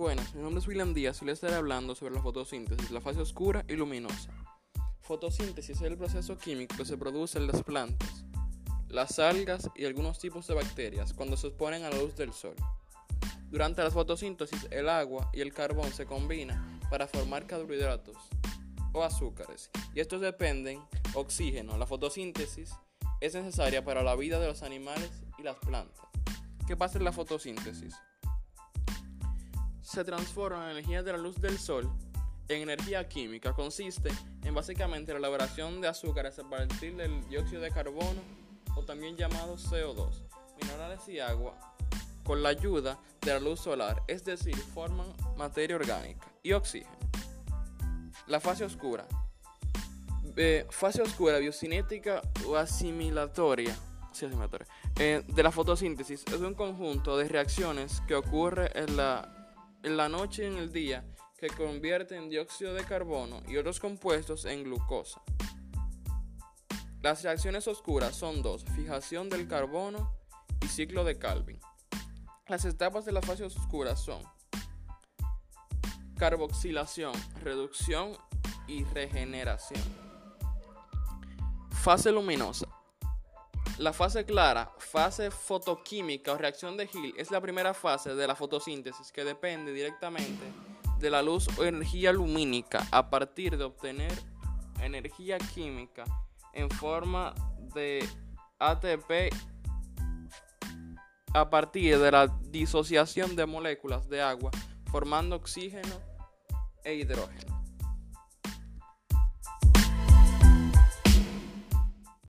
Buenas, mi nombre es William Díaz y les estaré hablando sobre la fotosíntesis, la fase oscura y luminosa. Fotosíntesis es el proceso químico que se produce en las plantas, las algas y algunos tipos de bacterias cuando se exponen a la luz del sol. Durante la fotosíntesis, el agua y el carbón se combinan para formar carbohidratos o azúcares, y estos dependen oxígeno. La fotosíntesis es necesaria para la vida de los animales y las plantas. ¿Qué pasa en la fotosíntesis? Se transforma la energía de la luz del sol en energía química. Consiste en básicamente la elaboración de azúcares a partir del dióxido de carbono o también llamado CO2, minerales y agua con la ayuda de la luz solar, es decir, forman materia orgánica y oxígeno. La fase oscura. fase oscura biocinética o asimilatoria, eh, de la fotosíntesis es un conjunto de reacciones que ocurre en la en la noche y en el día que convierten dióxido de carbono y otros compuestos en glucosa. Las reacciones oscuras son dos, fijación del carbono y ciclo de Calvin. Las etapas de la fase oscura son carboxilación, reducción y regeneración. Fase luminosa. La fase clara, fase fotoquímica o reacción de Hill, es la primera fase de la fotosíntesis que depende directamente de la luz o energía lumínica a partir de obtener energía química en forma de ATP a partir de la disociación de moléculas de agua formando oxígeno e hidrógeno.